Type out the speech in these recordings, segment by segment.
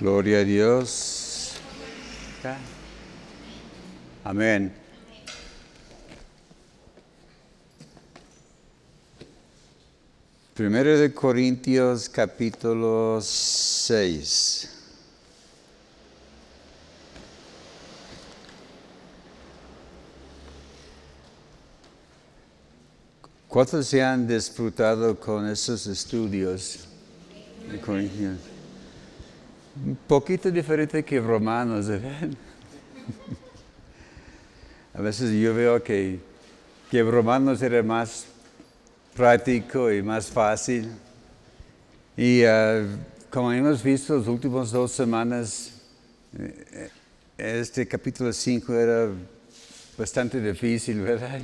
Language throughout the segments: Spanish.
Gloria a Dios. Amén. Primero de Corintios capítulo 6. ¿Cuántos se han disfrutado con esos estudios de Corintios? Un poquito diferente que Romanos, ¿verdad? A veces yo veo que, que Romanos era más práctico y más fácil. Y ah, como hemos visto las últimas dos semanas, eh, este capítulo 5 era bastante difícil, ¿verdad?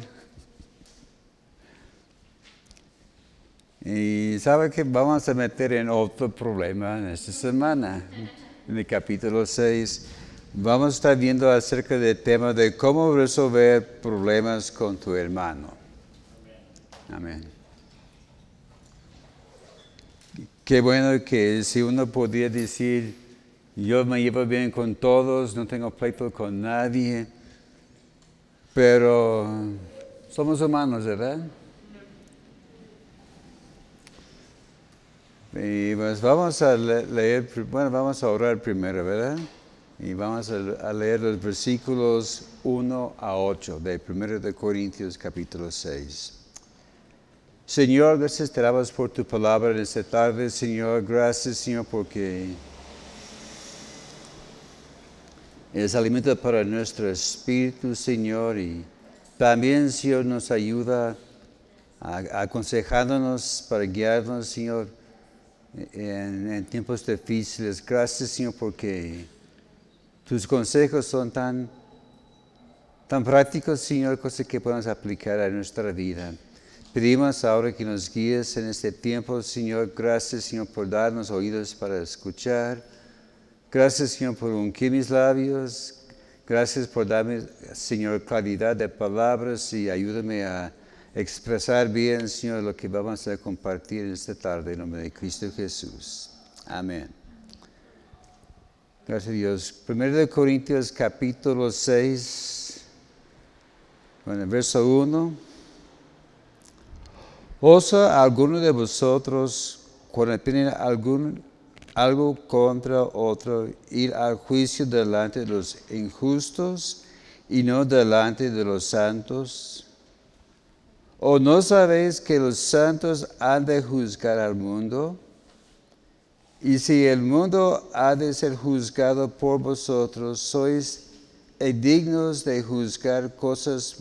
Y sabe que vamos a meter en otro problema en esta semana, en el capítulo 6. Vamos a estar viendo acerca del tema de cómo resolver problemas con tu hermano. Amén. Qué bueno que si uno podía decir, yo me llevo bien con todos, no tengo pleito con nadie, pero somos humanos, ¿verdad? Y pues vamos a leer, bueno, vamos a orar primero, ¿verdad? Y vamos a leer los versículos 1 a 8 de 1 de Corintios capítulo 6. Señor, gracias te damos por tu palabra en esta tarde, Señor. Gracias, Señor, porque es alimento para nuestro espíritu, Señor, y también, Señor, nos ayuda aconsejándonos para guiarnos, Señor en, tiempos difíciles. Gracias, Señor, porque tus consejos son tan, tan prácticos, Señor, cosas que podemos aplicar a nuestra vida. Pedimos ahora que nos guíes en este tiempo, Señor. Gracias, Señor, por darnos oídos para escuchar. Gracias, Señor, por ungir mis labios. Gracias por darme, Señor, claridad de palabras y ayúdame a expresar bien, Señor, lo que vamos a compartir esta tarde en nombre de Cristo Jesús. Amén. Gracias a Dios. Primero de Corintios capítulo 6, bueno, verso 1. ¿Osa alguno de vosotros, cuando tiene algún, algo contra otro, ir al juicio delante de los injustos y no delante de los santos? ¿O no sabéis que los santos han de juzgar al mundo? Y si el mundo ha de ser juzgado por vosotros, sois dignos de juzgar cosas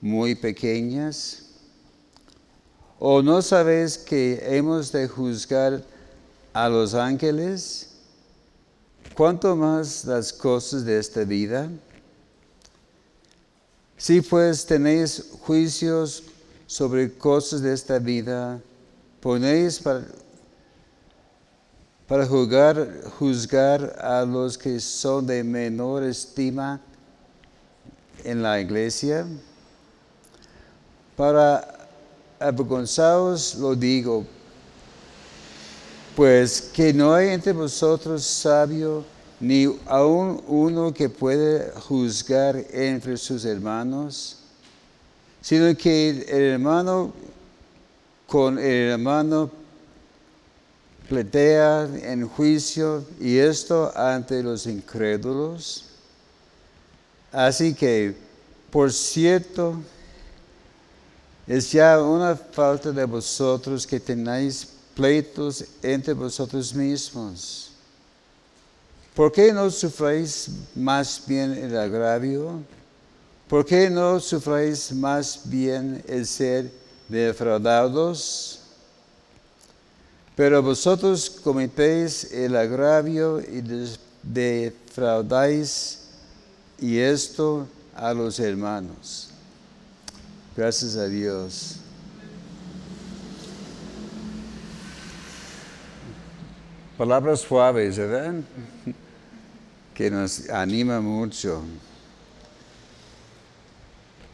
muy pequeñas. ¿O no sabéis que hemos de juzgar a los ángeles? ¿Cuánto más las cosas de esta vida? Si pues tenéis juicios sobre cosas de esta vida, ponéis para, para juzgar, a los que son de menor estima en la iglesia. Para avergonzados lo digo, pues que no hay entre vosotros sabio ni aun uno que puede juzgar entre sus hermanos sino que el hermano con el hermano pletea en juicio y esto ante los incrédulos. Así que, por cierto, es ya una falta de vosotros que tenéis pleitos entre vosotros mismos. ¿Por qué no sufréis más bien el agravio? ¿Por qué no sufréis más bien el ser defraudados? Pero vosotros cometéis el agravio y defraudáis y esto a los hermanos. Gracias a Dios. Palabras suaves, ¿verdad? Que nos anima mucho.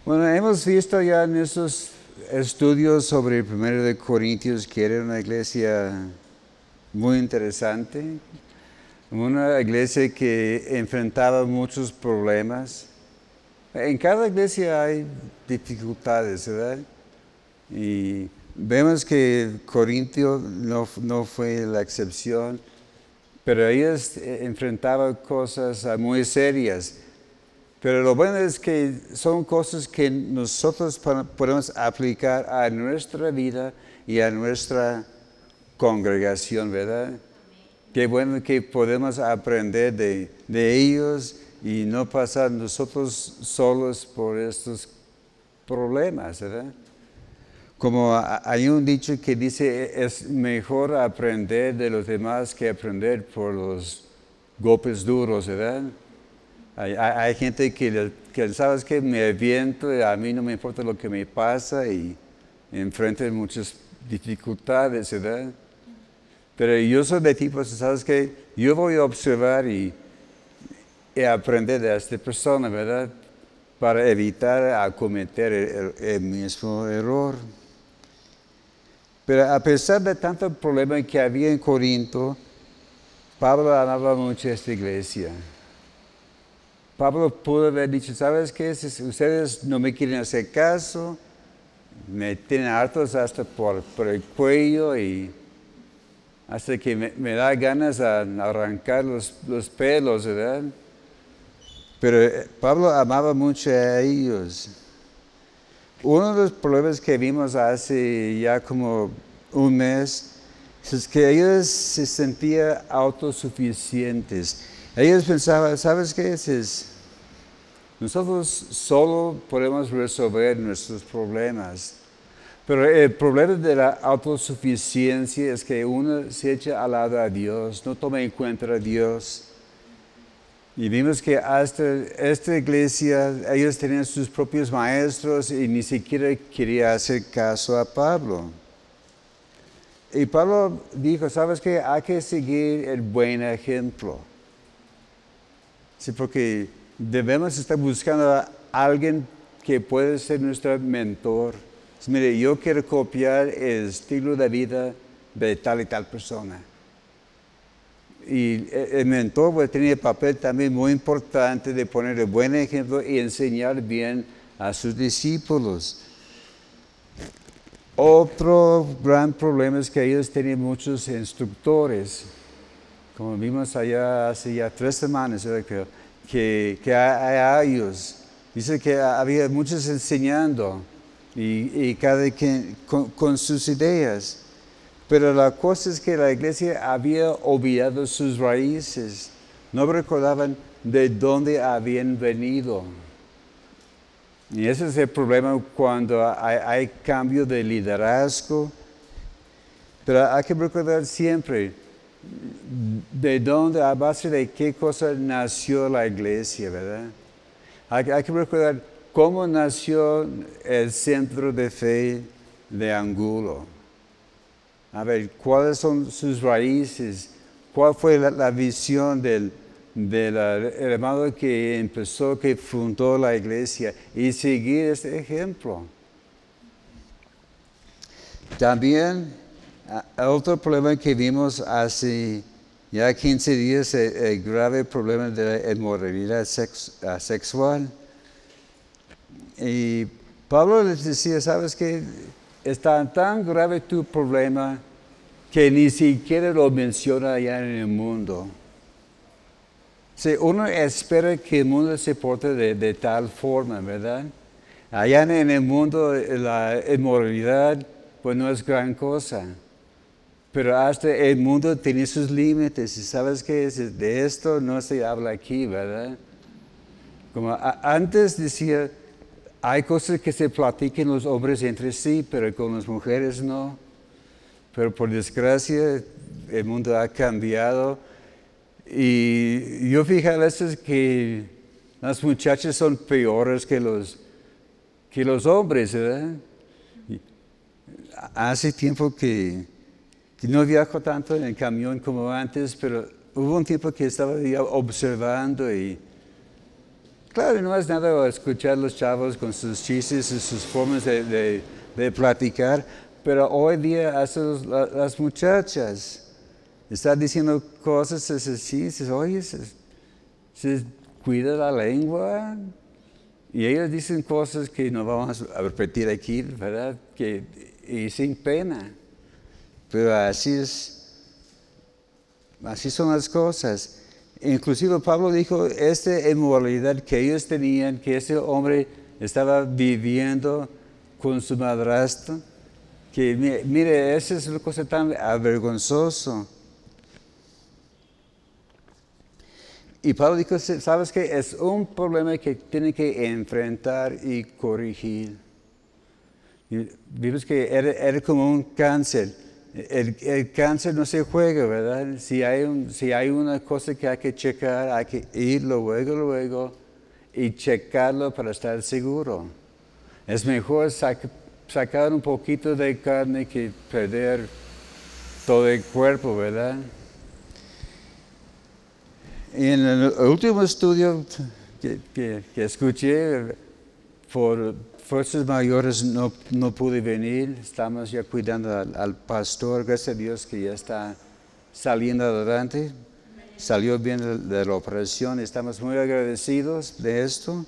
Bueno, hemos visto ya en estos estudios sobre el primero de Corintios que era una iglesia muy interesante. una iglesia que enfrentaba muchos problemas. En cada iglesia hay dificultades, ¿verdad? Y vemos que Corintio no, no fue la excepción, pero ellos enfrentaban cosas muy serias. Pero lo bueno es que son cosas que nosotros podemos aplicar a nuestra vida y a nuestra congregación, ¿verdad? Qué bueno que podemos aprender de, ellos y no pasar nosotros solos por estos problemas, ¿verdad? Como hay un dicho que dice, es mejor aprender de los demás que aprender por los golpes duros, ¿verdad? Hay, gente que, que, ¿sabes que Me aviento y a mí no me importa lo que me pasa y enfrento muchas dificultades, ¿verdad? Pero yo soy de tipo, ¿sabes qué? Yo voy a observar y, aprender de esta persona, ¿verdad? Para evitar a cometer el, mismo error. Pero a pesar de tanto problema que había en Corinto, Pablo amaba mucho a esta iglesia. Pablo pudo haber dicho, ¿sabes qué? Si ustedes no me quieren hacer caso, me tienen hartos hasta por, el cuello y hasta que me, da ganas de arrancar los, los, pelos, ¿verdad? Pero eh, Pablo amaba mucho a ellos. Uno de los problemas que vimos hace ya como un mes es que ellos se sentían autosuficientes. Ellos pensaban, ¿sabes qué es? Nosotros solo podemos resolver nuestros problemas. Pero el problema de la autosuficiencia es que uno se echa al lado a Dios, no toma en cuenta a Dios. Y vimos que hasta esta iglesia, ellos tenían sus propios maestros y ni siquiera quería hacer caso a Pablo. Y Pablo dijo, ¿sabes qué? Hay que seguir el buen ejemplo. Sí, porque debemos estar buscando a alguien que puede ser nuestro mentor mire, yo quiero copiar el estilo de vida de tal y tal persona. Y el mentor pues, tenía papel también muy importante de poner el buen ejemplo y enseñar bien a sus discípulos. Otro gran problema es que ellos tenían muchos instructores. Como vimos allá hace ya tres semanas, que, que hay ellos. Dice que había muchos enseñando y, cada quien con, sus ideas. Pero la cosa es que la iglesia había olvidado sus raíces, no recordaban de dónde habían venido. Y ese es el problema cuando hay, hay cambio de liderazgo. Pero hay que recordar siempre de dónde, a base de qué cosa nació la iglesia, ¿verdad? Hay, hay que recordar ¿Cómo nació el centro de fe de Angulo? A ver, ¿cuáles son sus raíces? ¿Cuál fue la, visión del, hermano que empezó, que fundó la iglesia? Y seguir este ejemplo. También otro problema que vimos hace ya 15 días, el, el grave problema de la inmoralidad sexual. Y Pablo les decía, ¿sabes qué? Está tan grave tu problema que ni siquiera lo menciona allá en el mundo. Si uno espera que el mundo se porte de, tal forma, ¿verdad? Allá en el mundo la inmoralidad pues no es gran cosa. Pero hasta el mundo tiene sus límites. Y sabes que de esto no se habla aquí, ¿verdad? Como antes decía, hay cosas que se platican los hombres entre sí, pero con las mujeres no. Pero por desgracia el mundo ha cambiado. Y yo fijé a veces que las muchachas son peores que los, que los hombres, ¿verdad? Hace tiempo que, no viajo tanto en camión como antes, pero hubo un tiempo que estaba observando y Claro, no es nada escuchar a los chavos con sus chistes y sus formas de, platicar, pero hoy día hacen las muchachas. está diciendo cosas así, dices, oye, cuida la lengua. Y ellos dicen cosas que no vamos a repetir aquí, ¿verdad? Que, y sin pena. Pero así es, así son las cosas. Inclusive Pablo dijo, esta inmoralidad que ellos tenían, que ese hombre estaba viviendo con su madrastra, que mire, esa es una cosa tan avergonzosa. Y Pablo dijo, ¿sabes qué? Es un problema que tiene que enfrentar y corregir. vimos que era, como un cáncer. El, cáncer no se juega, ¿verdad? Si hay, un, si hay una cosa que hay que checar, hay que ir luego, luego y checarlo para estar seguro. Es mejor sacar un poquito de carne que perder todo el cuerpo, ¿verdad? En el último estudio que, escuché, por fuerzas mayores no, no, pude venir, estamos ya cuidando al, pastor, gracias a Dios que ya está saliendo adelante, salió bien de, la operación, estamos muy agradecidos de esto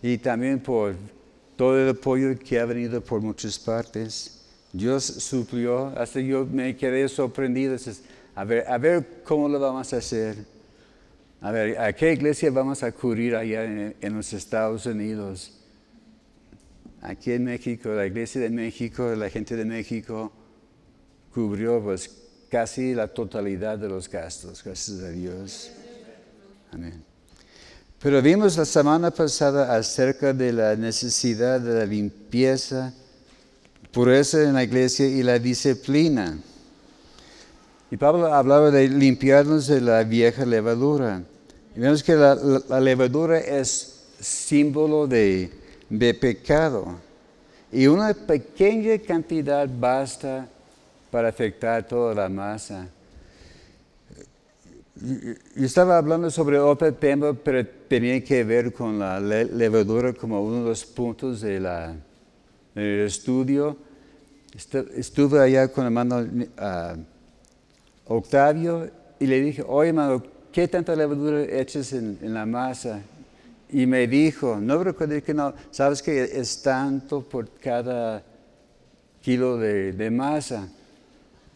y también por todo el apoyo que ha venido por muchas partes. Dios suplió, hasta yo me quedé sorprendido, a ver, a ver cómo lo vamos a hacer. A ver, ¿a qué iglesia vamos a cubrir allá en, los Estados Unidos? Aquí en México, la iglesia de México, la gente de México cubrió pues casi la totalidad de los gastos, gracias a Dios. Amén. Pero vimos la semana pasada acerca de la necesidad de la limpieza, pureza en la iglesia y la disciplina. Y Pablo hablaba de limpiarnos de la vieja levadura. Y vemos que la, levadura es símbolo de, pecado. Y una pequeña cantidad basta para afectar toda la masa. Yo estaba hablando sobre otro tema, pero tenía que ver con la levadura como uno de los puntos de del estudio. Estuve allá con el hermano ah, Octavio y le dije, oye hermano, ¿qué tanta levadura echas en, la masa? Y me dijo, no recuerdo que no, sabes que es tanto por cada kilo de, masa.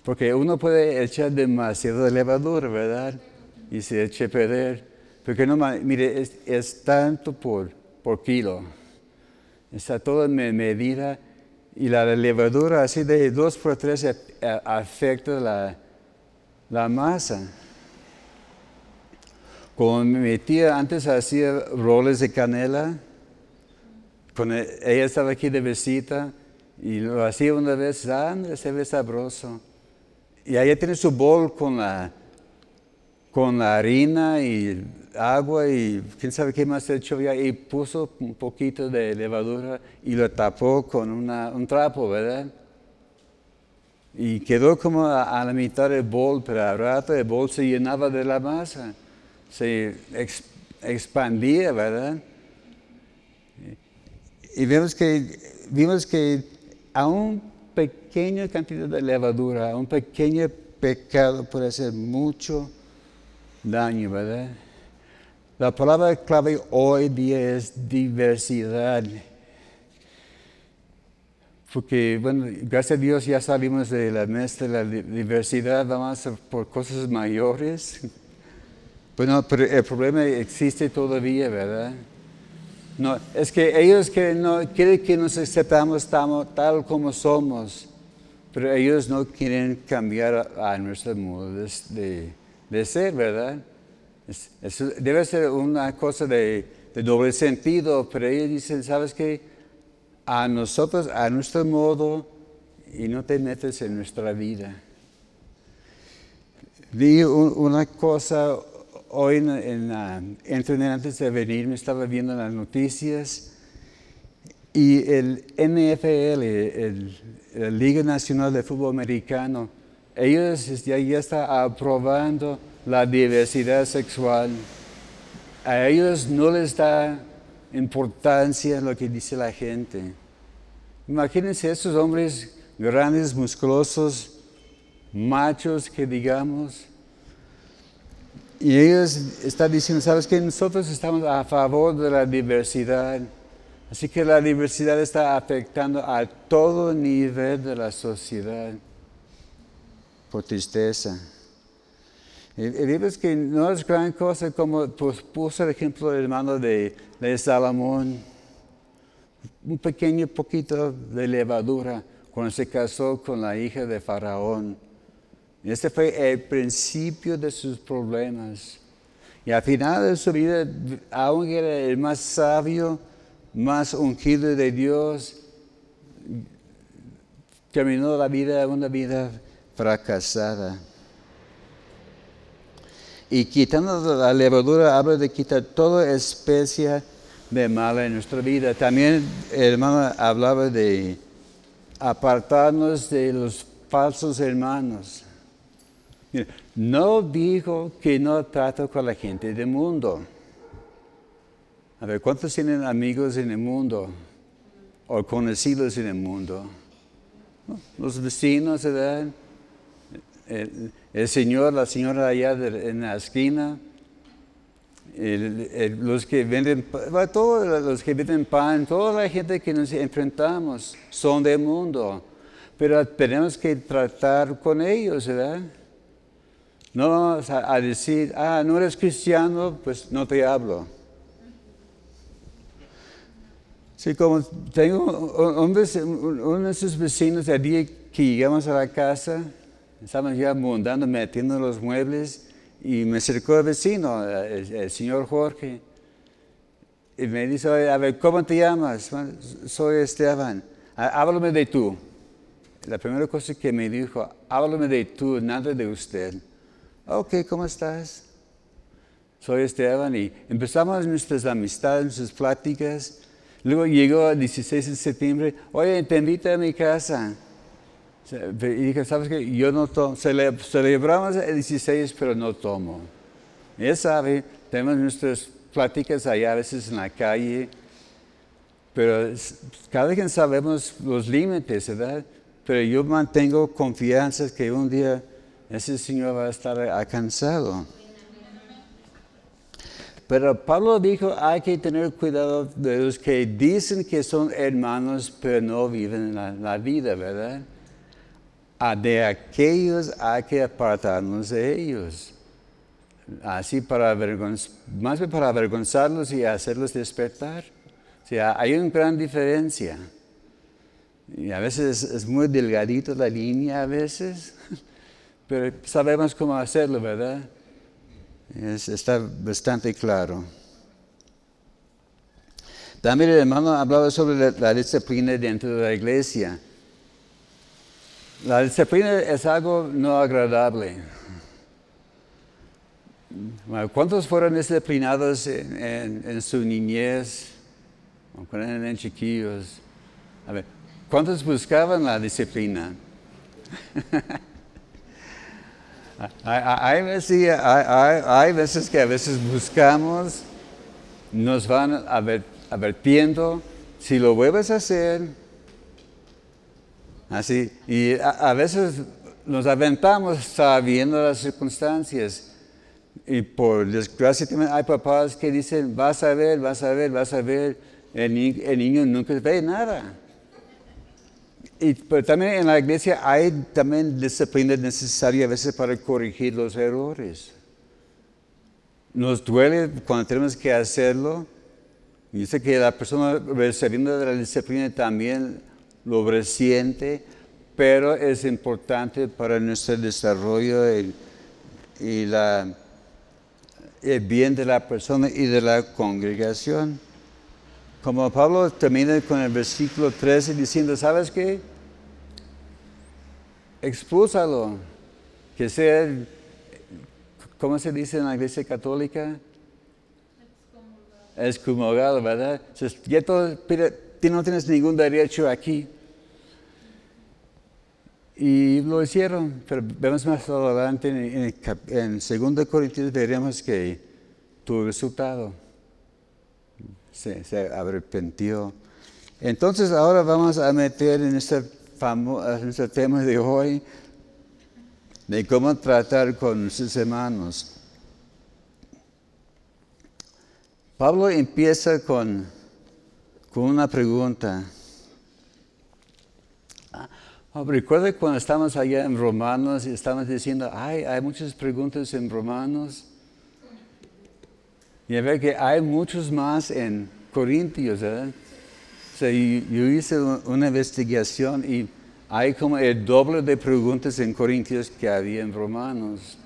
Porque uno puede echar demasiado de levadura, ¿verdad? Y se eche a perder. Porque no, mire, es, tanto por, por kilo. Está todo en medida. Y la levadura así de 2 por 3 afecta la, la masa. Como mi tía antes hacía roles de canela, ella estaba aquí de visita y lo hacía una vez, ah, se ve sabroso. Y ella tiene su bol con la, con la harina y agua y quién sabe qué más hecho ya y puso un poquito de levadura y lo tapó con un trapo, ¿verdad? Y quedó como a, la mitad del bol, pero al rato el bol se llenaba de la masa, se expandía, ¿verdad? Y vemos que, vimos que a una pequeña cantidad de levadura, a un pequeño pecado puede hacer mucho daño, ¿verdad? La palabra clave hoy día es diversidad. Porque, bueno, gracias a Dios ya salimos de la mesa de la diversidad, vamos por cosas mayores. Bueno, pero el problema existe todavía, ¿verdad? No, es que ellos que no, quieren que nos aceptamos tal como somos, pero ellos no quieren cambiar a, nuestro modo de, ser, ¿verdad? debe ser una cosa de, de doble sentido, pero ellos dicen, ¿sabes qué? a nosotros, a nuestro modo, y no te metes en nuestra vida. Vi una cosa hoy en, en antes de venir, me estaba viendo las noticias y el NFL, la Liga Nacional de Fútbol Americano, ellos ya, ya están aprobando la diversidad sexual. A ellos no les da importancia lo que dice la gente. Imagínense esos hombres grandes, musculosos, machos que digamos, Y ellos están diciendo, ¿sabes qué? Nosotros estamos a favor de la diversidad. Así que la diversidad está afectando a todo nivel de la sociedad por tristeza. Y, y que no es gran cosa como pues, puso el ejemplo el hermano de Salomón, un pequeño poquito de levadura cuando se casó con la hija de Faraón. Este fue el principio de sus problemas. Y al final de su vida, aunque era el más sabio, más ungido de Dios, terminó la vida, una vida fracasada. Y quitando la levadura, habla de quitar toda especie de mal en nuestra vida. También el hermano hablaba de apartarnos de los falsos hermanos. No dijo que no trato con la gente del mundo. A ver, ¿cuántos tienen amigos en el mundo? O conocidos en el mundo. Los vecinos, ¿verdad? El, señor, la señora allá en la esquina. los que venden, todos los que venden pan, toda la gente que nos enfrentamos son del mundo. Pero tenemos que tratar con ellos, ¿verdad? No vamos a, decir, ah, no eres cristiano, pues no te hablo. Sí, como tengo un, uno de sus vecinos, el día que llegamos a la casa, estábamos ya montando, metiendo los muebles, y me acercó el vecino, el, señor Jorge, y me dice, a ver, ¿cómo te llamas? Soy Esteban. Háblame de tú. La primera cosa que me dijo, háblame de tú, nada de usted. Ok, ¿cómo estás? Soy Esteban y empezamos nuestras amistades, nuestras pláticas. Luego llegó el 16 de septiembre, oye, te invito a mi casa. Y dije, ¿sabes qué? Yo no tomo. Celebramos el 16, pero no tomo. Ya sabe, tenemos nuestras pláticas allá a veces en la calle, pero cada quien sabemos los límites, ¿verdad? Pero yo mantengo confianza que un día ese Señor va a estar alcanzado. Pero Pablo dijo, hay que tener cuidado de los que dicen que son hermanos, pero no viven la, vida, ¿verdad? A de aquellos hay que apartarnos de ellos. Así para para avergonzarlos y hacerlos despertar. O sea, hay una gran diferencia. Y a veces es muy delgadito la línea, a veces. pero sabemos cómo hacerlo, ¿verdad? está bastante claro. También el hermano hablaba sobre la, disciplina dentro de la iglesia. La disciplina es algo no agradable. ¿Cuántos fueron disciplinados en, su niñez? Cuando eran chiquillos. A ver, ¿cuántos buscaban la disciplina? Hay, veces, que a veces buscamos, nos van advirtiendo, si lo vuelves a hacer, así, y a, veces nos aventamos sabiendo las circunstancias. Y por desgracia hay papás que dicen, vas a ver, vas a ver, vas a ver, el niño nunca ve nada pero también en la iglesia hay también disciplina necesaria a veces para corregir los errores. Nos duele cuando tenemos que hacerlo. Yo sé que la persona recibiendo de la disciplina también lo resiente, pero es importante para nuestro desarrollo y, y la, el bien de la persona y de la congregación. Como Pablo termina con el versículo 13 diciendo, ¿sabes qué? Expúsalo. Que sea, ¿cómo se dice en la iglesia católica? Excomulgado, ¿verdad? Ya todo, no tienes ningún derecho aquí. Y lo hicieron, pero vemos más adelante en, en, 2 Corintios veremos que tuvo resultado se, se arrepintió. Entonces ahora vamos a meter en en este tema de hoy de cómo tratar con sus hermanos. Pablo empieza con, con una pregunta. Ah, recuerda cuando estamos allá en Romanos y estamos diciendo, ay, hay muchas preguntas en Romanos. Y a ver que hay muchos más en Corintios, ¿verdad? Yo hice una investigación y hay como el doble de preguntas en Corintios que había en Romanos.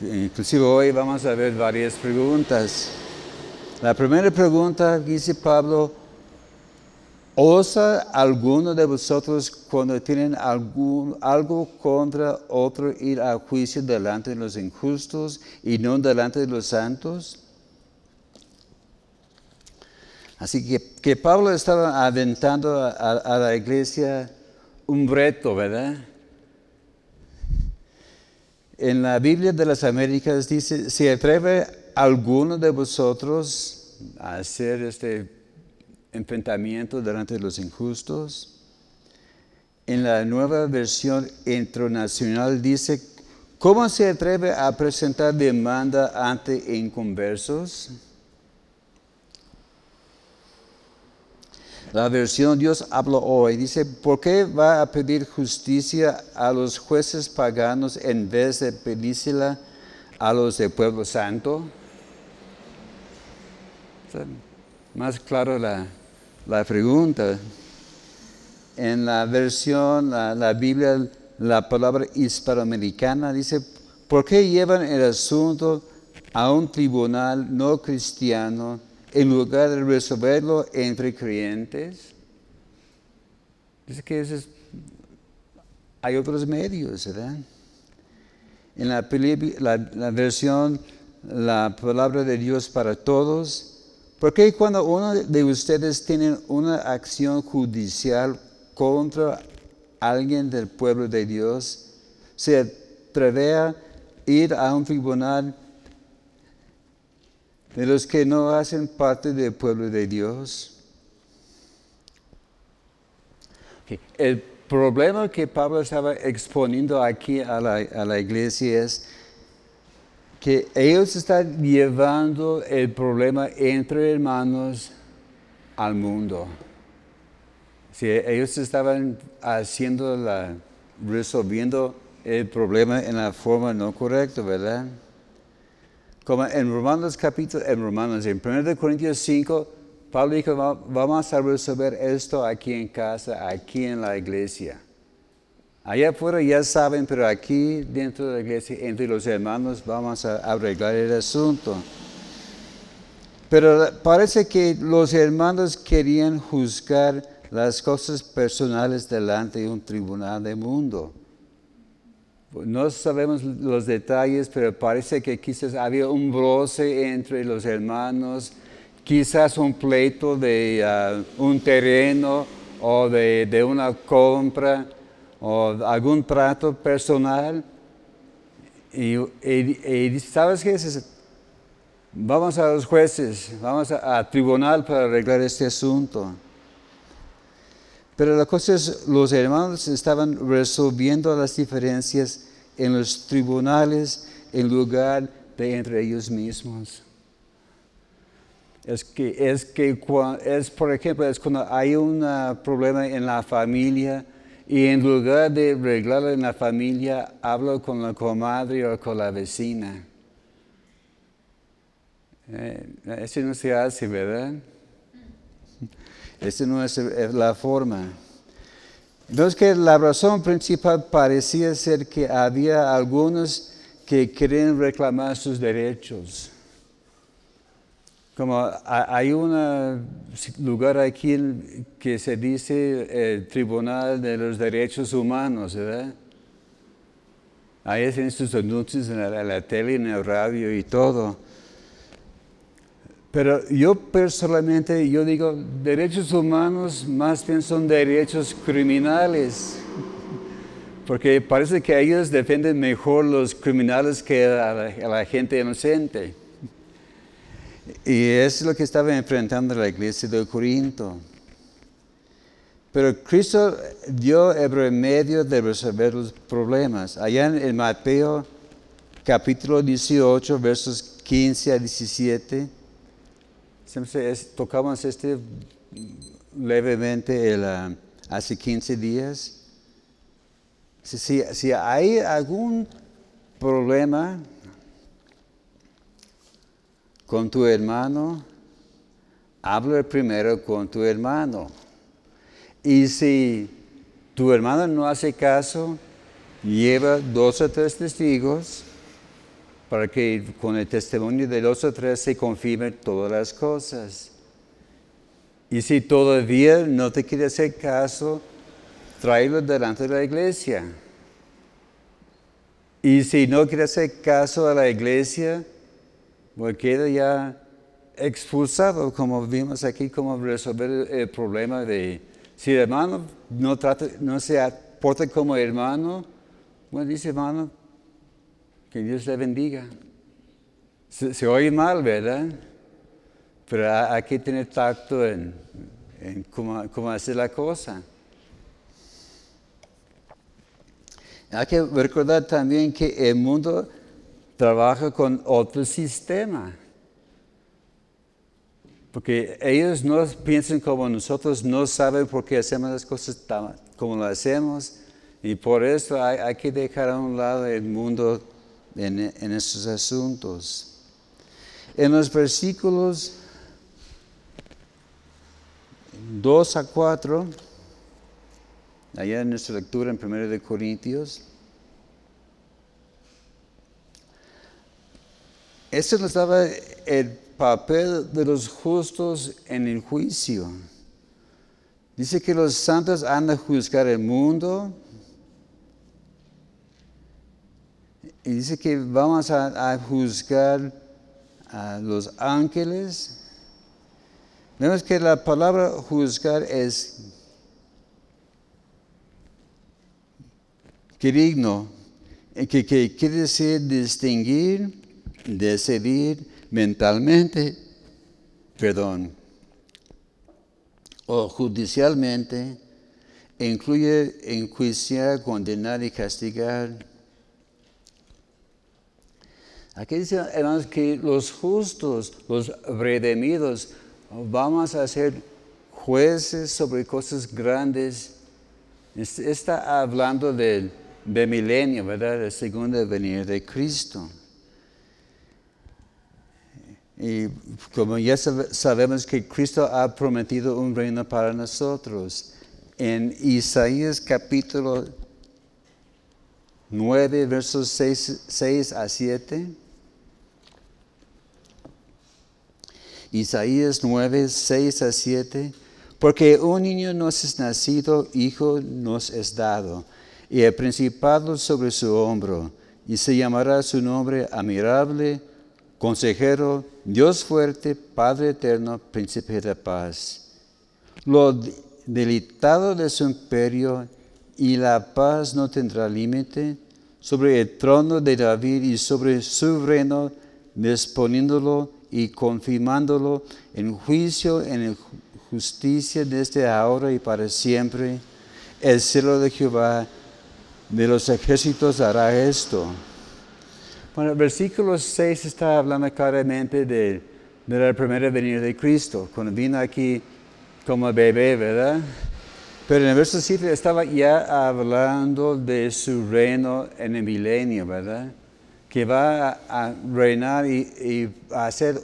Inclusive hoy vamos a ver varias preguntas. La primera pregunta dice Pablo, ¿osa alguno de vosotros cuando tienen algo contra otro ir a juicio delante de los injustos y no delante de los santos? Así que, Pablo estaba aventando a la iglesia un reto, ¿verdad? en la Biblia de las Américas dice, si atreve alguno de vosotros a hacer este enfrentamiento delante de los injustos, en la nueva versión internacional dice, ¿cómo se atreve a presentar demanda ante inconversos? La versión Dios habla hoy dice, ¿por qué va a pedir justicia a los jueces paganos en vez de pedírsela a los del pueblo santo? Más claro la, pregunta. En la versión, la, la Biblia, la palabra hispanoamericana dice, ¿por qué llevan el asunto a un tribunal no cristiano? En lugar de resolverlo entre creyentes. Dice que hay otros medios, ¿verdad? En la, la, versión, la palabra de Dios para todos, porque cuando uno de ustedes tiene una acción judicial contra alguien del pueblo de Dios, se atreve a ir a un tribunal de los que no hacen parte del pueblo de Dios. El problema que Pablo estaba exponiendo aquí a la, iglesia es que ellos están llevando el problema entre hermanos al mundo. Si ellos estaban haciendo la, resolviendo el problema en la forma no correcta, ¿verdad? Como en Romanos capítulo, en Romanos, en 1 Corintios 5, Pablo dijo, vamos a resolver esto aquí en casa, aquí en la iglesia. Allá afuera ya saben, pero aquí dentro de la iglesia, entre los hermanos, vamos a arreglar el asunto. Pero parece que los hermanos querían juzgar las cosas personales delante de un tribunal del mundo. No sabemos los detalles, pero parece que quizás había un broce entre los hermanos, quizás un pleito de ah, un terreno o de, una compra o algún trato personal. Y, ¿sabes qué? Vamos a los jueces, vamos a tribunal para arreglar este asunto. Pero la cosa es, los hermanos estaban resolviendo las diferencias en los tribunales en lugar de entre ellos mismos. Es que, es que, es por ejemplo, es cuando hay un problema en la familia y en lugar de arreglarlo en la familia, hablo con la comadre o con la vecina. Eh, eso no se hace, ¿verdad? Esa no es la forma. Entonces que la razón principal parecía ser que había algunos que querían reclamar sus derechos. Como hay un lugar aquí que se dice el Tribunal de los Derechos Humanos, ¿verdad? Ahí hacen sus anuncios en la, en la tele, en el radio y todo. Pero yo personalmente, yo digo, derechos humanos más bien son derechos criminales, porque parece que ellos defienden mejor los criminales que a la, gente inocente. Y es lo que estaba enfrentando la iglesia de Corinto. Pero Cristo dio el remedio de resolver los problemas. Allá en Mateo capítulo 18, versos 15 a 17 siempre es- tocamos este levemente el, ah, hace 15 días. Si, si hay algún problema con tu hermano, habla primero con tu hermano. Y si tu hermano no hace caso, lleva dos o tres testigos para que con el testimonio de dos o tres se confirmen todas las cosas. Y si todavía no te quiere hacer caso, tráelo delante de la iglesia. Y si no quiere hacer caso a la iglesia, pues queda ya expulsado, como vimos aquí, cómo resolver el problema de si el hermano no, trata, no se porta como hermano, bueno, dice hermano, que Dios le bendiga. Se, oye mal, ¿verdad? Pero ha- hay que tener tacto en, cómo, hacer la cosa. Hay que recordar también que el mundo trabaja con otro sistema. Porque ellos no piensan como nosotros, no saben por qué hacemos las cosas como lo hacemos. Y por eso hay, hay que dejar a un lado el mundo en, estos asuntos. En los versículos 2 a 4, allá en nuestra lectura en 1 de Corintios, Eso nos daba el papel de los justos en el juicio. Dice que los santos han de juzgar el mundo. Y dice que vamos a, juzgar a los ángeles. Vemos que la palabra juzgar es querigno, que, que quiere decir distinguir, decidir mentalmente, perdón, o judicialmente, incluye enjuiciar, condenar y castigar. Aquí dice, hermanos, que los justos, los redimidos, vamos a ser jueces sobre cosas grandes. Es- Está hablando del, milenio, ¿verdad? El segundo venir de Cristo. Y como ya sabe- sabemos que Cristo ha prometido un reino para nosotros, en Isaías capítulo 9, versos 6, 6 a 7. Isaías 9, 6 a 7. Porque un niño nos es nacido, hijo nos es dado, y el principado sobre su hombro, y se llamará su nombre admirable, consejero, Dios fuerte, Padre eterno, príncipe de paz. Lo de- delicado de su imperio y la paz no tendrá límite sobre el trono de David y sobre su reino, disponiéndolo y confirmándolo en juicio, en justicia desde ahora y para siempre. El cielo de Jehová de los ejércitos hará esto. Bueno, el versículo 6 está hablando claramente de, de la primera venida de Cristo, cuando vino aquí como bebé, ¿verdad? Pero en el verso 7 estaba ya hablando de su reino en el milenio, ¿verdad? Que va a, reinar y, a hacer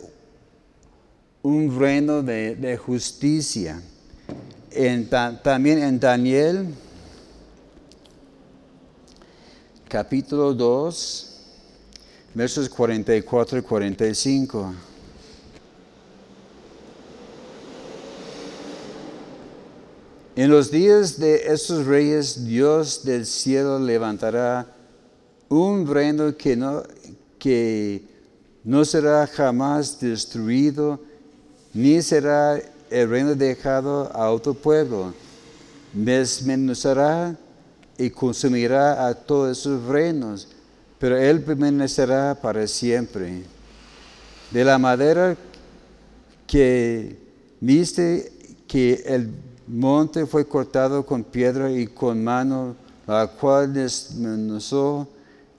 un reino de, justicia. También en Daniel, capítulo 2, versos 44 y 45. En los días de estos reyes, Dios del cielo levantará un reino que no, que no será jamás destruido, ni será el reino dejado a otro pueblo. Desmenuzará y consumirá a todos sus reinos, pero él permanecerá para siempre. De la madera que viste que el monte fue cortado con piedra y con mano, la cual desmenuzó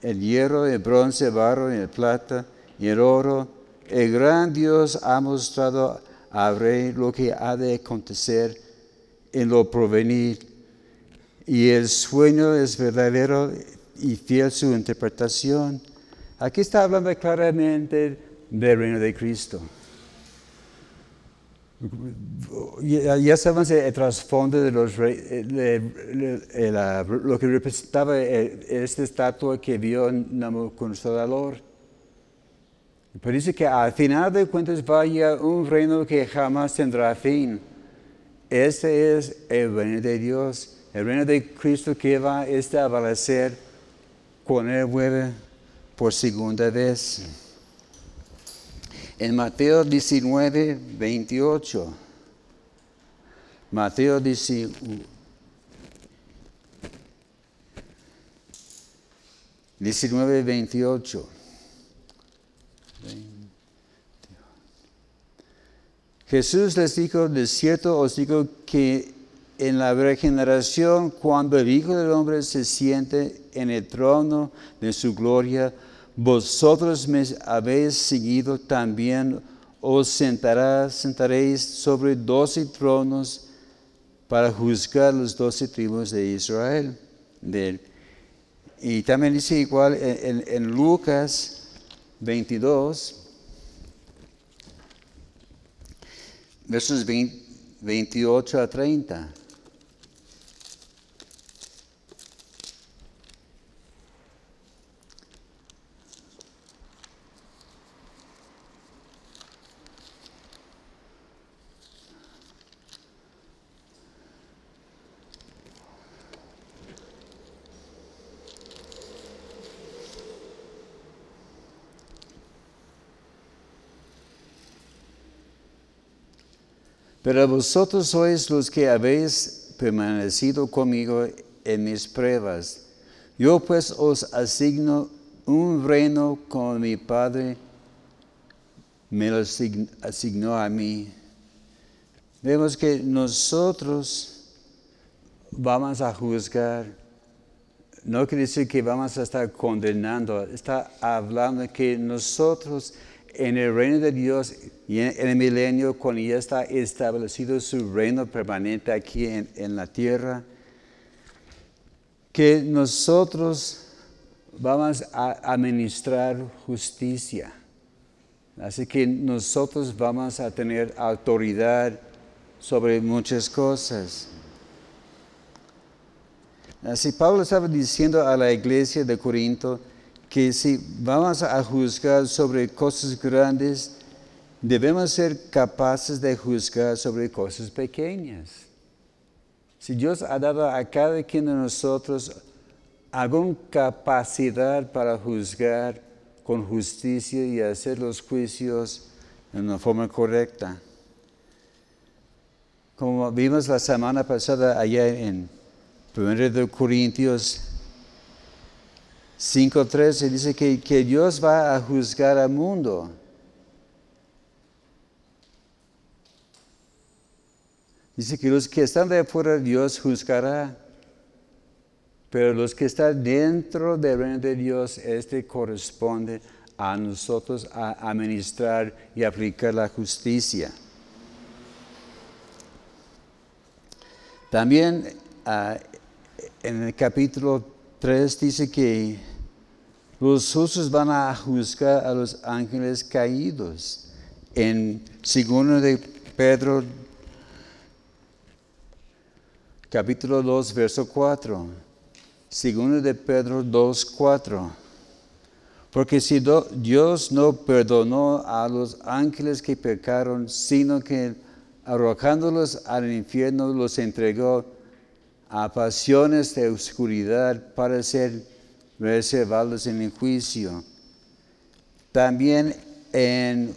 el hierro, el bronce, el barro, el plata y el oro. El gran Dios ha mostrado abre lo que ha de acontecer en lo provenir. Y el sueño es verdadero y fiel su interpretación. Aquí está hablando claramente del reino de Cristo. Ya, sabemos el trasfondo de los lo que representaba esta estatua que vio Nabucodonosor. Pero dice que al final de cuentas vaya un reino que jamás tendrá fin. Este es el reino de Dios, el reino de Cristo que va a establecer con él vuelve por segunda vez. En Mateo 19, 28. Mateo 19. Diecinueve, veintiocho. Jesús les dijo, de cierto os digo que en la regeneración, cuando el Hijo del Hombre se siente en el trono de su gloria, vosotros me habéis seguido también, os sentaréis sobre doce tronos para juzgar los doce tribus de Israel. y también dice igual en, Lucas 22, versos 28 a 30. Pero vosotros sois los que habéis permanecido conmigo en mis pruebas. Yo pues os asigno un reino como mi Padre me lo asignó a mí. Vemos que nosotros vamos a juzgar. No quiere decir que vamos a estar condenando. Está hablando que nosotros en el reino de Dios y en, el milenio, cuando ya está establecido su reino permanente aquí en, la tierra, que nosotros vamos a administrar justicia. Así que nosotros vamos a tener autoridad sobre muchas cosas. Así Pablo estaba diciendo a la iglesia de Corinto, que si vamos a juzgar sobre cosas grandes, debemos ser capaces de juzgar sobre cosas pequeñas. Si Dios ha dado a cada quien de nosotros alguna capacidad para juzgar con justicia y hacer los juicios de una forma correcta. Como vimos la semana pasada allá en 1 Corintios 5.13 dice que, que Dios va a juzgar al mundo. Dice que los que están de afuera Dios juzgará, pero los que están dentro del reino de Dios, este corresponde a nosotros a administrar y aplicar la justicia. También ah, en el capítulo 3 dice que los justos van a juzgar a los ángeles caídos. En segundo de Pedro, capítulo 2, verso 4. Segundo de Pedro 2, 4. Porque si Dios no perdonó a los ángeles que pecaron, sino que arrojándolos al infierno los entregó a pasiones de oscuridad para ser reservados en el juicio. También en eh,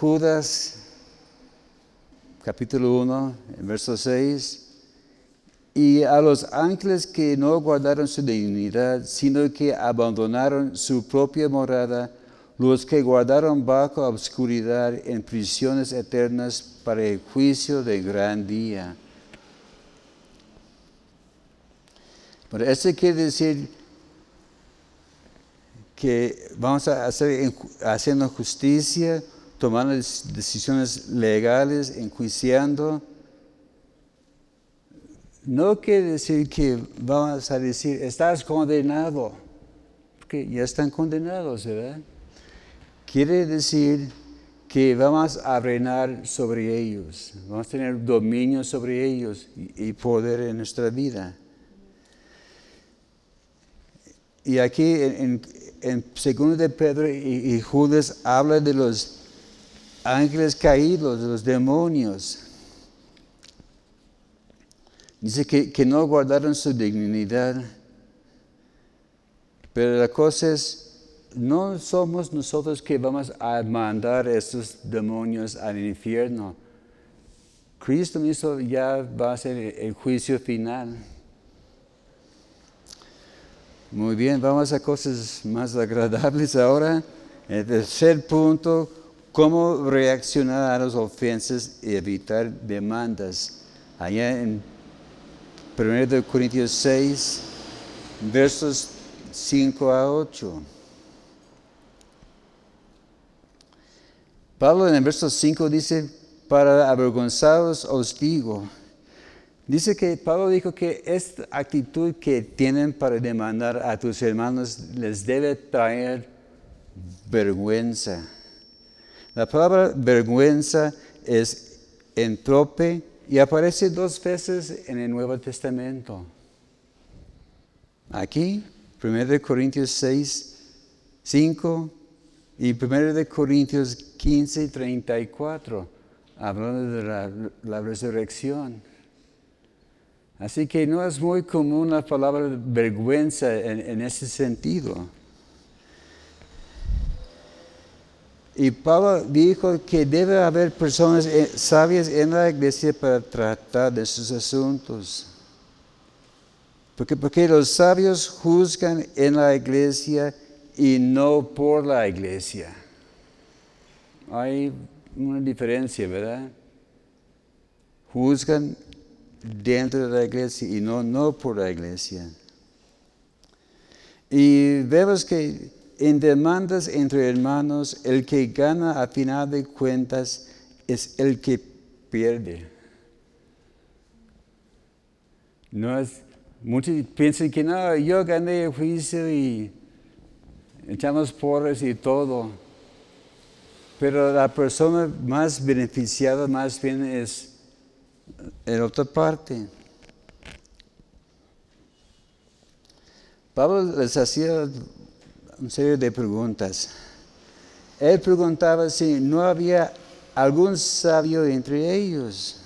Judas capítulo 1, verso 6, y a los ángeles que no guardaron su dignidad, sino que abandonaron su propia morada, los que guardaron bajo obscuridad en prisiones eternas para el juicio de gran día. Pero eso quiere decir que vamos a hacer haciendo justicia tomando decisiones legales, enjuiciando. No quiere decir que vamos a decir, estás condenado, porque ya están condenados, ¿verdad? Quiere decir que vamos a reinar sobre ellos, vamos a tener dominio sobre ellos y poder en nuestra vida. Y aquí en, en, segundo de Pedro y, Judas habla de los ángeles caídos, de los demonios. Dice que, que no guardaron su dignidad. Pero la cosa es, no somos nosotros que vamos a mandar estos demonios al infierno. Cristo mismo ya va a ser el juicio final. Muy bien, vamos a cosas más agradables ahora. El tercer punto, cómo reaccionar a las ofensas y evitar demandas. Allá en 1 Corintios 6, versos 5 a 8. Pablo en el verso 5 dice, para avergonzados os digo, Dice que Pablo dijo que esta actitud que tienen para demandar a tus hermanos les debe traer vergüenza. La palabra vergüenza es entrope y aparece dos veces en el Nuevo Testamento. Aquí, 1 Corintios 6, 5 y 1 Corintios 15, 34, hablando de la, la resurrección. Así que no es muy común la palabra vergüenza en, ese sentido. Y Pablo dijo que debe haber personas eh, sabias en la iglesia para tratar de sus asuntos. Porque, porque los sabios juzgan en la iglesia y no por la iglesia. Hay una diferencia, ¿verdad? Juzgan dentro de la iglesia y no, no por la iglesia. Y vemos que en demandas entre hermanos, el que gana a final de cuentas es el que pierde. No es, muchos piensan que no, yo gané el juicio y echamos porras y todo. Pero la persona más beneficiada más bien es en otra parte. Pablo les hacía una serie de preguntas. Él preguntaba si no había algún sabio entre ellos.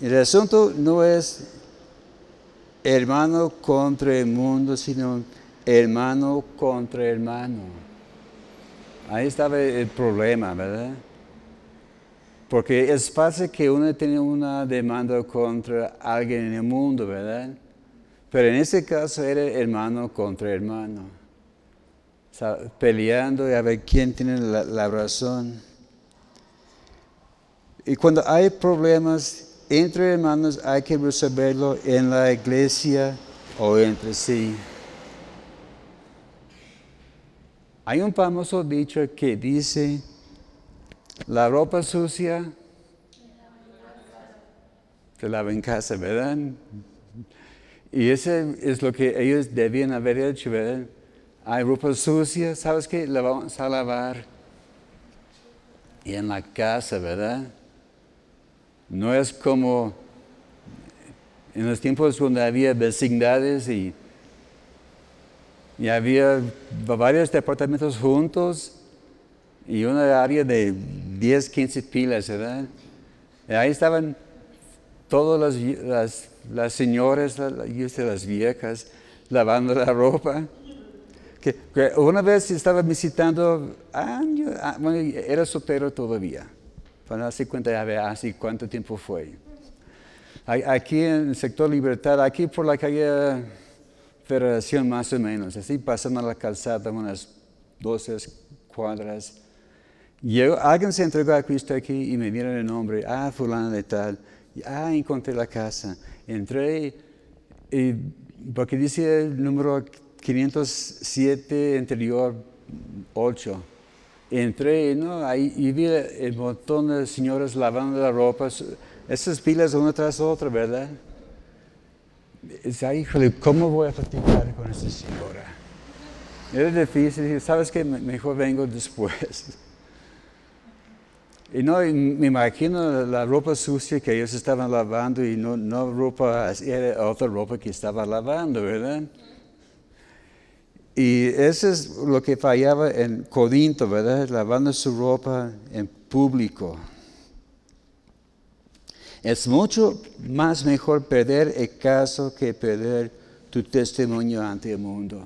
El asunto no es hermano contra el mundo, sino hermano contra hermano. Ahí estaba el problema, ¿verdad? Porque es fácil que uno tenga una demanda contra alguien en el mundo, ¿verdad? Pero en este caso era hermano contra hermano. peleando y a ver quién tiene la, razón. Y cuando hay problemas entre hermanos hay que resolverlo en la iglesia o entre sí. Hay un famoso dicho que dice, la ropa sucia se lava en casa, ¿verdad? Y ese es lo que ellos debían haber hecho, ¿verdad? Hay ropa sucia, ¿sabes qué? La vamos a lavar. Y en la casa, ¿verdad? No es como en los tiempos cuando había vecindades y, y había varios departamentos juntos y una área de 10, 15 pilas, ¿verdad? Ahí estaban todas las, las, señoras, las, viejas, lavando la ropa. Que, una vez estaba visitando, ah, era soltero todavía, para darse cuenta de hace cuánto tiempo fue. Aquí en el sector Libertad, aquí por la calle Federación más o menos, así pasando la calzada unas 12 cuadras. Alguien se entregó a Cristo aquí y me dieron el nombre, ah, fulano de tal ah, encontré la casa. Entré y porque dice el número 507 interior 8. Entré ¿no? Ahí, y vi un montón de señoras lavando la ropa, esas pilas una tras otra, ¿verdad? Dice, híjole, ¿cómo voy a platicar con esta señora? Era difícil, ¿sabes qué? Mejor vengo después. Y no, me imagino la ropa sucia que ellos estaban lavando y no, no ropa, era otra ropa que estaba lavando, ¿verdad? Y eso es lo que fallaba en Corinto, ¿verdad? Lavando su ropa en público. Es mucho más mejor perder el caso que perder tu testimonio ante el mundo.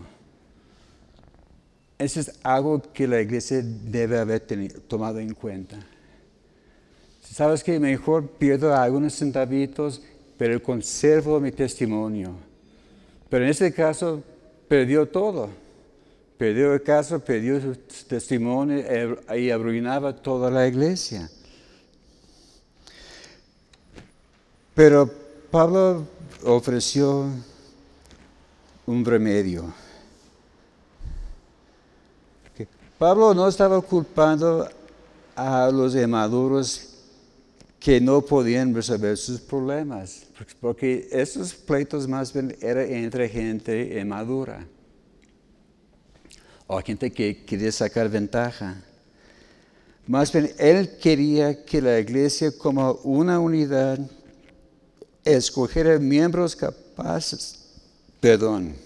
Eso es algo que la iglesia debe haber tomado en cuenta. ¿Sabes que Mejor pierdo algunos centavitos, pero conservo mi testimonio. Pero en este caso, perdió todo. Perdió el caso, perdió su testimonio eh, y arruinaba toda la iglesia. Pero Pablo ofreció un remedio. Pablo no estaba culpando a los inmaduros que no podían resolver sus problemas, porque esos pleitos más bien eran entre gente inmadura o gente que quería sacar ventaja. Más bien, él quería que la iglesia como una unidad escogiera miembros capaces, perdón,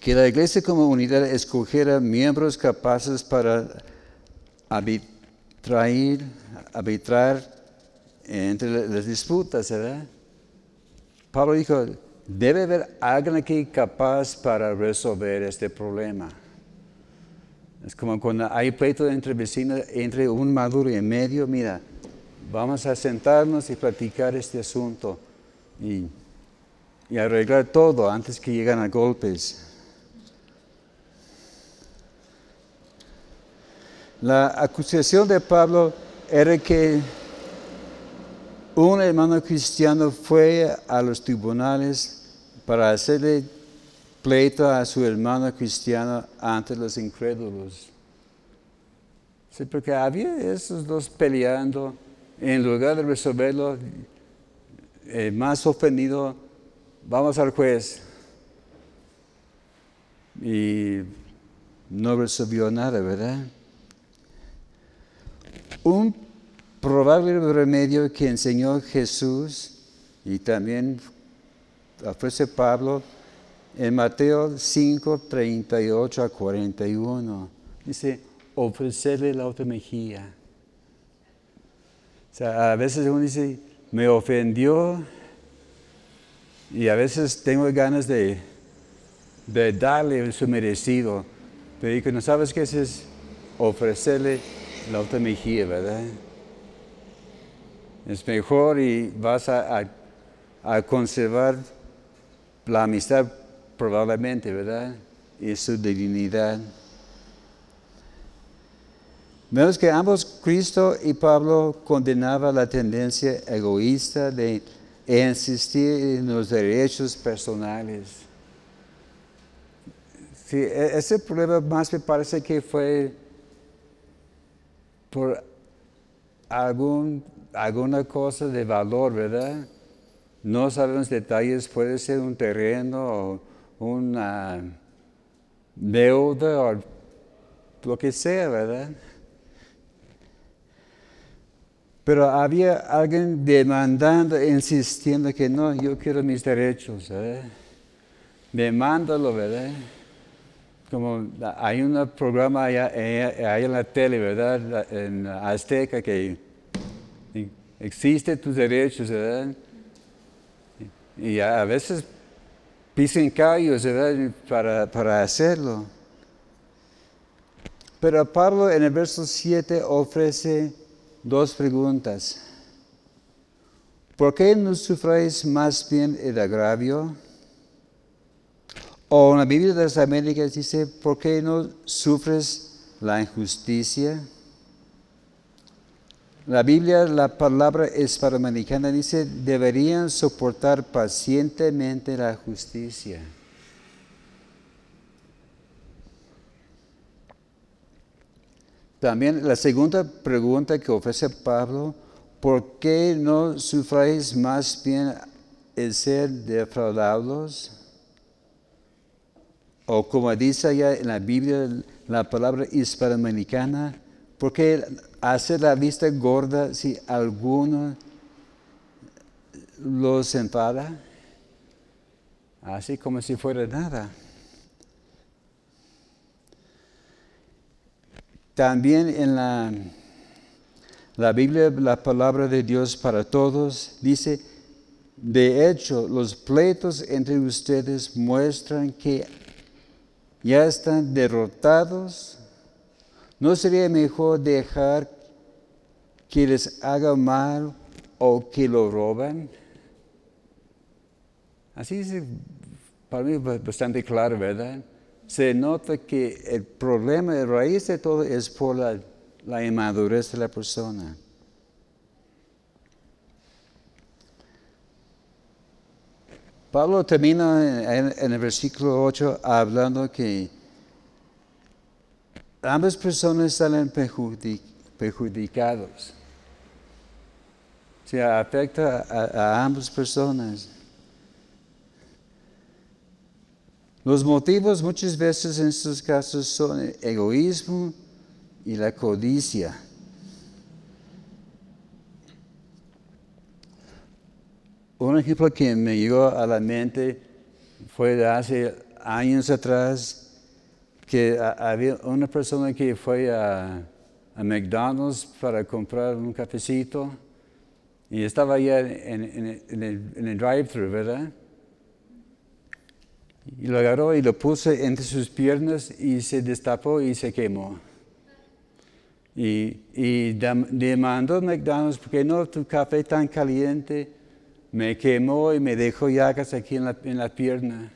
que la iglesia como unidad escogiera miembros capaces para arbitrar, arbitrar entre las disputas, ¿verdad? Pablo dijo, debe haber alguien aquí capaz para resolver este problema. Es como cuando hay pleito entre vecinos, entre un maduro y en medio, mira, vamos a sentarnos y platicar este asunto y, y arreglar todo antes que lleguen a golpes. La acusación de Pablo era que un hermano cristiano fue a los tribunales para hacerle pleito a su hermano cristiano ante los incrédulos. Sí, porque había esos dos peleando, en lugar de resolverlo, eh, más ofendido, vamos al juez. Y no resolvió nada, ¿verdad? Un probable remedio que enseñó Jesús y también ofrece Pablo en Mateo 5, 38 a 41. Dice, ofrecerle la otra mejilla. O sea, a veces uno dice, me ofendió y a veces tengo ganas de, darle su merecido. Pero digo, ¿no sabes qué es? Ofrecerle la otra mejilla, ¿verdad? Es mejor y vas a, a, conservar la amistad probablemente, ¿verdad? Y su dignidad. Vemos que ambos, Cristo y Pablo, condenaban la tendencia egoísta de insistir en los derechos personales. Sí, e, ese problema más me parece que fue por algún, alguna cosa de valor, ¿verdad? No sabemos detalles, puede ser un terreno o una deuda o lo que sea, ¿verdad? Pero había alguien demandando, insistiendo que no, yo quiero mis derechos, ¿verdad? Demándalo, ¿verdad? Como hay un programa allá, en la tele, ¿verdad? En Azteca que existe tus derechos, ¿verdad? Y a veces pisen callos, ¿verdad? Para, para hacerlo. Pero Pablo en el verso 7 ofrece dos preguntas. ¿Por qué no sufráis más bien el agravio? O en la Biblia de las Américas dice, ¿por qué no sufres la injusticia? La Biblia, la palabra hispanoamericana dice, deberían soportar pacientemente la justicia. También la segunda pregunta que ofrece Pablo, ¿por qué no sufráis más bien el ser defraudados? O como dice allá en la Biblia, la palabra hispanoamericana, ¿por qué hacer la vista gorda si alguno los enfada? Así como si fuera nada. También en la, la Biblia, la palabra de Dios para todos, dice, de hecho, los pleitos entre ustedes muestran que ya están derrotados. ¿No sería mejor dejar que les haga mal o que lo roban? Así es, para mí bastante claro, ¿verdad? se nota que el problema, de raíz de todo es por la, inmadurez de la persona. Pablo termina en, el versículo 8 hablando que ambas personas salen perjudicados. O sea, afecta a ambas personas. Los motivos muchas veces en estos casos son el egoísmo y la codicia. Un ejemplo que me llegó a la mente fue de hace años atrás que había una persona que fue a, McDonald's para comprar un cafecito y estaba allá en, el, drive-thru, ¿verdad? Y lo agarró y lo puso entre sus piernas y se destapó y se quemó. Y, y demandó McDonald's, porque no tu café tan caliente me quemó y me dejó llagas aquí en la, en la pierna.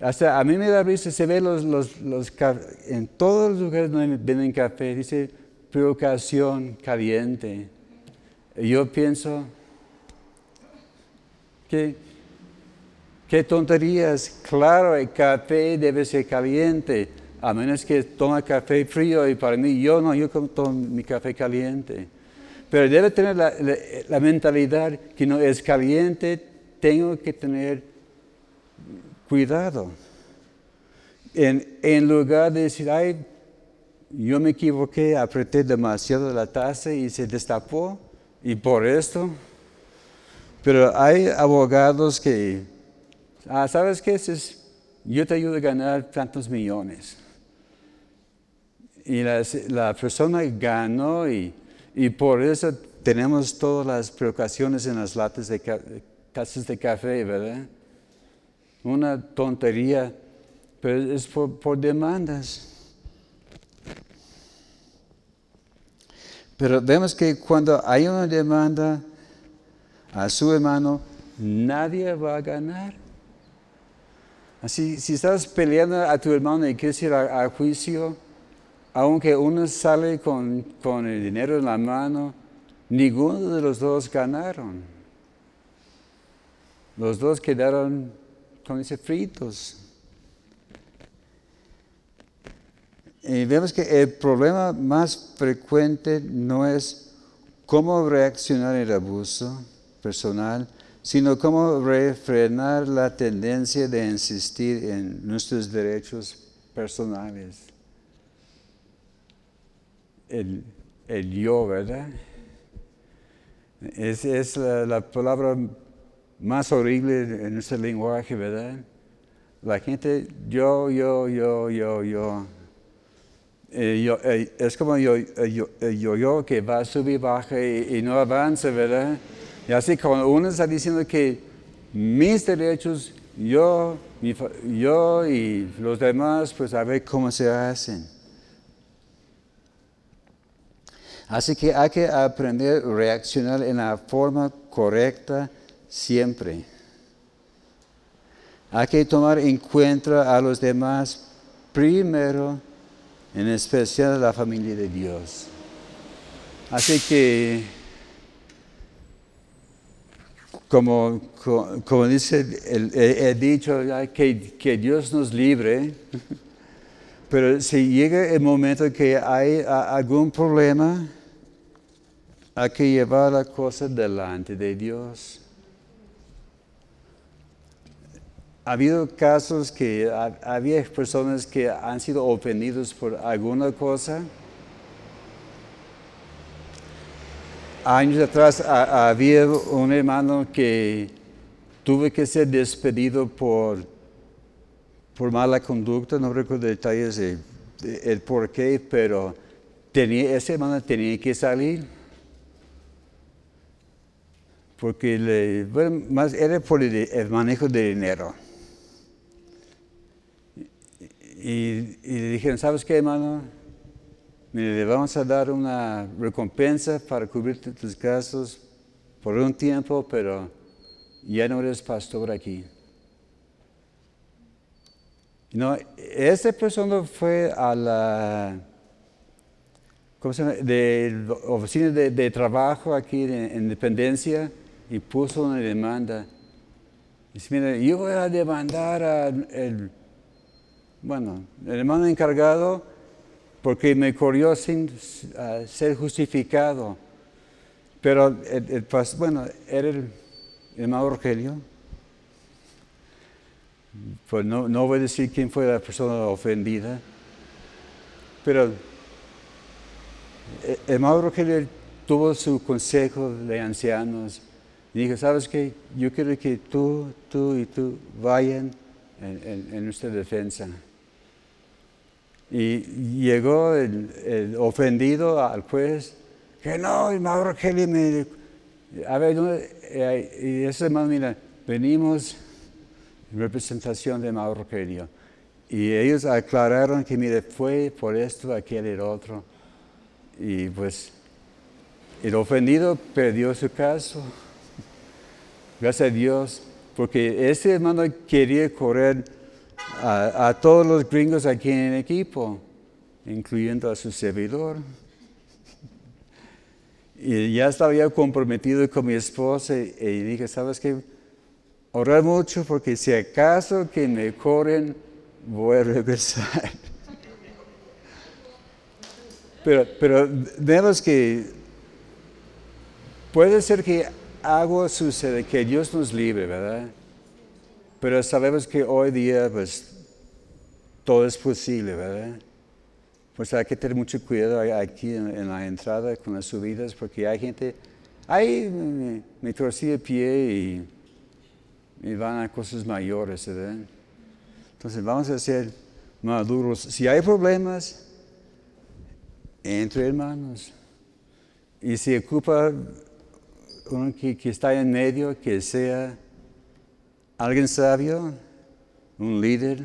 Hasta a mí me da risa, se ve los, los, los, en todos los lugares donde venden café, dice provocación caliente. Yo pienso que Qué tonterías. Claro, el café debe ser caliente, a menos que tome café frío y para mí yo no, yo tomo mi café caliente. Pero debe tener la, mentalidad que no es caliente, tengo que tener cuidado. En, lugar de decir, ay, yo me equivoqué, apreté demasiado la taza y se destapó, y por esto. Pero hay abogados que Ah, ¿Sabes qué? Yo te ayudo a ganar tantos millones. Y la, persona ganó y, por eso tenemos todas las preocupaciones en las latas de casas de café, ¿verdad? Una tontería, pero es por, por demandas. Pero vemos que cuando hay una demanda a su hermano, nadie va a ganar. Así, si estás peleando a tu hermano y quieres ir a, juicio, aunque uno sale con, el dinero en la mano, ninguno de los dos ganaron. Los dos quedaron con ese fritos. Y vemos que el problema más frecuente no es cómo reaccionar el abuso personal, sino cómo refrenar la tendencia de insistir en nuestros derechos personales. El, yo, ¿verdad? Es, es la, palabra más horrible en nuestro lenguaje, ¿verdad? La gente, yo, yo, yo, yo, yo. Eh, eh, es como yo, eh, yo, yo, que va, a subir, baja y no avanza, ¿verdad? Y así cuando uno está diciendo que mis derechos, yo, yo y los demás, pues a ver cómo se hacen. Así que hay que aprender a reaccionar en la forma correcta siempre. Hay que tomar en cuenta a los demás primero, en especial a la familia de Dios. Así que como, como dice el, dicho, que, que, Dios nos libre Pero si llega el momento que hay algún problema, hay que llevar la cosa delante de Dios. Ha habido casos que ha- había personas que han sido ofendidos por alguna cosa. Años atrás ha- había un hermano que tuvo que ser despedido por, por mala conducta, no recuerdo detalles de, de- el por qué, pero tenía, ese hermano tenía que salir. Porque era por el, manejo de dinero. Y, le dijeron, ¿sabes qué, hermano? Mire, le vamos a dar una recompensa para cubrir tu- tus gastos por un tiempo, pero ya no eres pastor aquí. No, esta persona fue a la ¿cómo oficina de trabajo aquí en Independencia y puso una demanda. Dice, mira, yo voy a demandar al bueno, el hermano encargado porque me corrió sin ser justificado. Pero el, el bueno, era el hermano Rogelio. Pues no, no voy a decir quién fue la persona ofendida. Pero el hermano Rogelio tuvo su consejo de ancianos y dijo, ¿sabes qué? Yo quiero que tú, tú y tú vayan en, en- en nuestra defensa. Y llegó el, el ofendido al juez, que no, hermano Rogelio me... A ver. Eh, y ese hermano, mira, venimos en representación de hermano Rogelio. Y ellos aclararon que, mire, fue por esto, aquel y el otro. Y pues el ofendido perdió su caso. Gracias a Dios, porque ese hermano quería correr a, todos los gringos aquí en el equipo, incluyendo a su servidor. Y ya estaba ya comprometido con mi esposa y, y dije, ¿sabes qué? Orar mucho porque si acaso que me corren, voy a regresar. Pero, pero vemos que puede ser que algo suceda, que Dios nos libre, ¿verdad? Pero sabemos que hoy día, pues, todo es posible, ¿verdad? Pues hay que tener mucho cuidado aquí en, en la entrada con las subidas, porque hay gente, ahí me, me torcí el pie y, y van a cosas mayores, ¿verdad? Entonces vamos a ser maduros. Si hay problemas, entre hermanos. Y si ocupa uno que, que está en medio, que sea alguien sabio, un líder,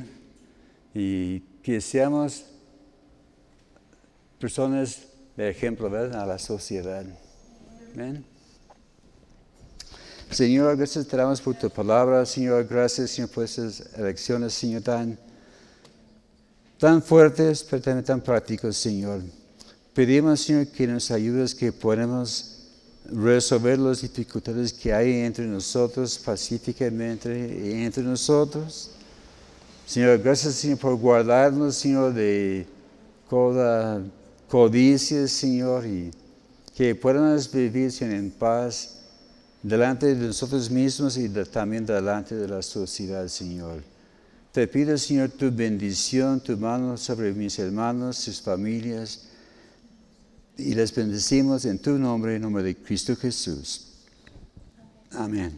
y que seamos personas de ejemplo ¿verdad? a la sociedad. Amén. Señor, gracias te damos por tu palabra, Señor, gracias, Señor, por esas elecciones, Señor, tan, tan fuertes, pero también tan prácticos, Señor. Pedimos, Señor, que nos ayudes, que podamos resolver las dificultades que hay entre nosotros pacíficamente entre nosotros. Señor, gracias, Señor, por guardarnos, Señor, de toda codicia, Señor, y que podamos vivir, Señor, en paz delante de nosotros mismos y de- también delante de la sociedad, Señor. Te pido, Señor, tu bendición, tu mano sobre mis hermanos, sus familias, y les bendecimos en tu nombre, en nombre de Cristo Jesús. Amén.